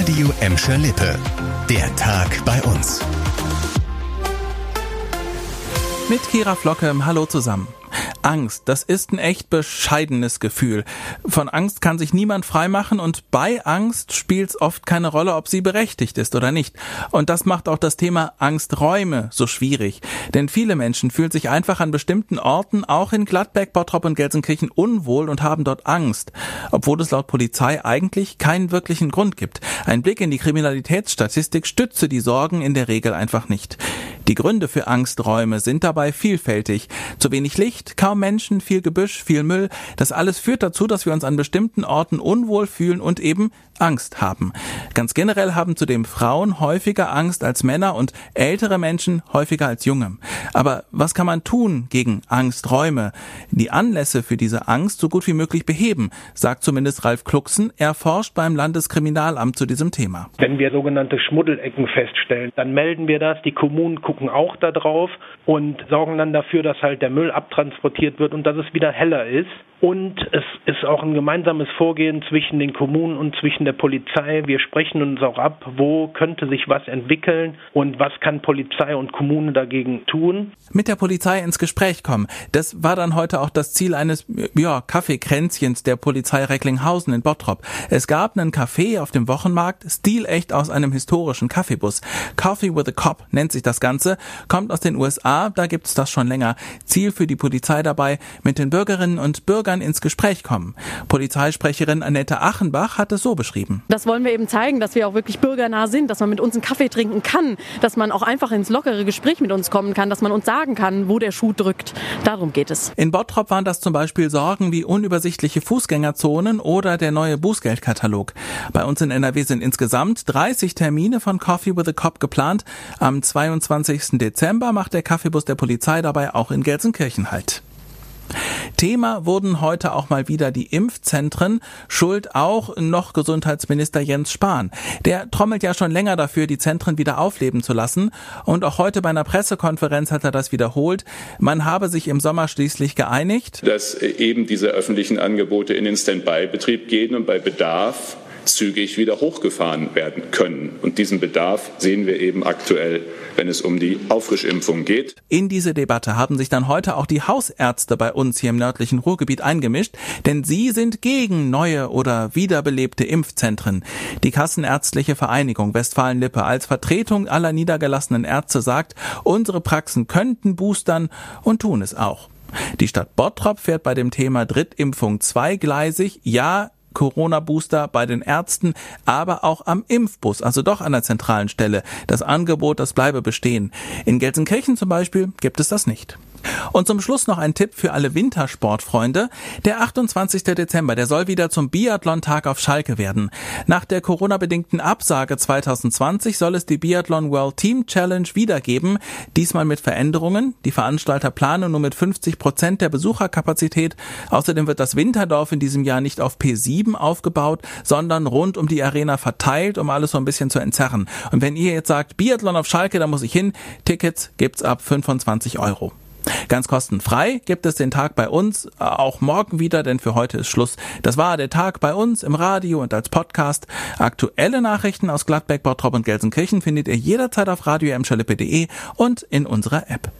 Radio Emscher Lippe. Der Tag bei uns. Mit Kira Flocke, hallo zusammen. Angst, das ist ein echt bescheidenes Gefühl. Von Angst kann sich niemand freimachen und bei Angst spielt es oft keine Rolle, ob sie berechtigt ist oder nicht. Und das macht auch das Thema Angsträume so schwierig. Denn viele Menschen fühlen sich einfach an bestimmten Orten, auch in Gladbeck, Bottrop und Gelsenkirchen, unwohl und haben dort Angst. Obwohl es laut Polizei eigentlich keinen wirklichen Grund gibt. Ein Blick in die Kriminalitätsstatistik stütze die Sorgen in der Regel einfach nicht. Die Gründe für Angsträume sind dabei vielfältig. Zu wenig Licht, kaum Menschen, viel Gebüsch, viel Müll. Das alles führt dazu, dass wir uns an bestimmten Orten unwohl fühlen und eben Angst haben. Ganz generell haben zudem Frauen häufiger Angst als Männer und ältere Menschen häufiger als junge. Aber was kann man tun gegen Angsträume? Die Anlässe für diese Angst so gut wie möglich beheben, sagt zumindest Ralf Klucksen. Er forscht beim Landeskriminalamt zu diesem Thema. Wenn wir sogenannte Schmuddelecken feststellen, dann melden wir das. Die Kommunen gucken auch da drauf und sorgen dann dafür, dass halt der Müll abtransportiert wird und dass es wieder heller ist. Und es ist auch ein gemeinsames Vorgehen zwischen den Kommunen und zwischen der Polizei. Wir sprechen uns auch ab, wo könnte sich was entwickeln und was kann Polizei und Kommune dagegen tun. Mit der Polizei ins Gespräch kommen. Das war dann heute auch das Ziel eines ja, Kaffeekränzchens der Polizei Recklinghausen in Bottrop. Es gab einen Café auf dem Wochenmarkt, stilecht aus einem historischen Kaffeebus. Coffee with a Cop nennt sich das Ganze, kommt aus den USA, da gibt es das schon länger. Ziel für die Polizei dabei, mit den Bürgerinnen und Bürgern ins Gespräch kommen. Polizeisprecherin Annette Achenbach hat es so beschrieben. Das wollen wir eben zeigen, dass wir auch wirklich bürgernah sind, dass man mit uns einen Kaffee trinken kann, dass man auch einfach ins lockere Gespräch mit uns kommen kann, dass man uns sagen kann, wo der Schuh drückt. Darum geht es. In Bottrop waren das zum Beispiel Sorgen wie unübersichtliche Fußgängerzonen oder der neue Bußgeldkatalog. Bei uns in NRW sind insgesamt 30 Termine von Coffee with a Cop geplant. Am 22. Dezember macht der Kaffeebus der Polizei dabei auch in Gelsenkirchen halt. Thema wurden heute auch mal wieder die Impfzentren, schuld auch noch Gesundheitsminister Jens Spahn. Der trommelt ja schon länger dafür, die Zentren wieder aufleben zu lassen und auch heute bei einer Pressekonferenz hat er das wiederholt. Man habe sich im Sommer schließlich geeinigt, dass eben diese öffentlichen Angebote in den Standby-Betrieb gehen und bei Bedarf zügig wieder hochgefahren werden können. Und diesen Bedarf sehen wir eben aktuell, wenn es um die Auffrischimpfung geht. In diese Debatte haben sich dann heute auch die Hausärzte bei uns hier im nördlichen Ruhrgebiet eingemischt, denn sie sind gegen neue oder wiederbelebte Impfzentren. Die Kassenärztliche Vereinigung Westfalen-Lippe als Vertretung aller niedergelassenen Ärzte sagt, unsere Praxen könnten boostern und tun es auch. Die Stadt Bottrop fährt bei dem Thema Drittimpfung zweigleisig. Ja, Corona-Booster bei den Ärzten, aber auch am Impfbus, also doch an der zentralen Stelle. Das Angebot, das bleibe bestehen. In Gelsenkirchen zum Beispiel gibt es das nicht. Und zum Schluss noch ein Tipp für alle Wintersportfreunde. Der 28. Dezember, der soll wieder zum Biathlon-Tag auf Schalke werden. Nach der Corona-bedingten Absage 2020 soll es die Biathlon World Team Challenge wiedergeben. Diesmal mit Veränderungen. Die Veranstalter planen nur mit 50 Prozent der Besucherkapazität. Außerdem wird das Winterdorf in diesem Jahr nicht auf P7 aufgebaut, sondern rund um die Arena verteilt, um alles so ein bisschen zu entzerren. Und wenn ihr jetzt sagt, Biathlon auf Schalke, da muss ich hin, Tickets gibt's ab 25 Euro. Ganz kostenfrei gibt es den Tag bei uns, auch morgen wieder, denn für heute ist Schluss. Das war der Tag bei uns im Radio und als Podcast. Aktuelle Nachrichten aus Gladbeck, Bottrop und Gelsenkirchen findet ihr jederzeit auf radio und in unserer App.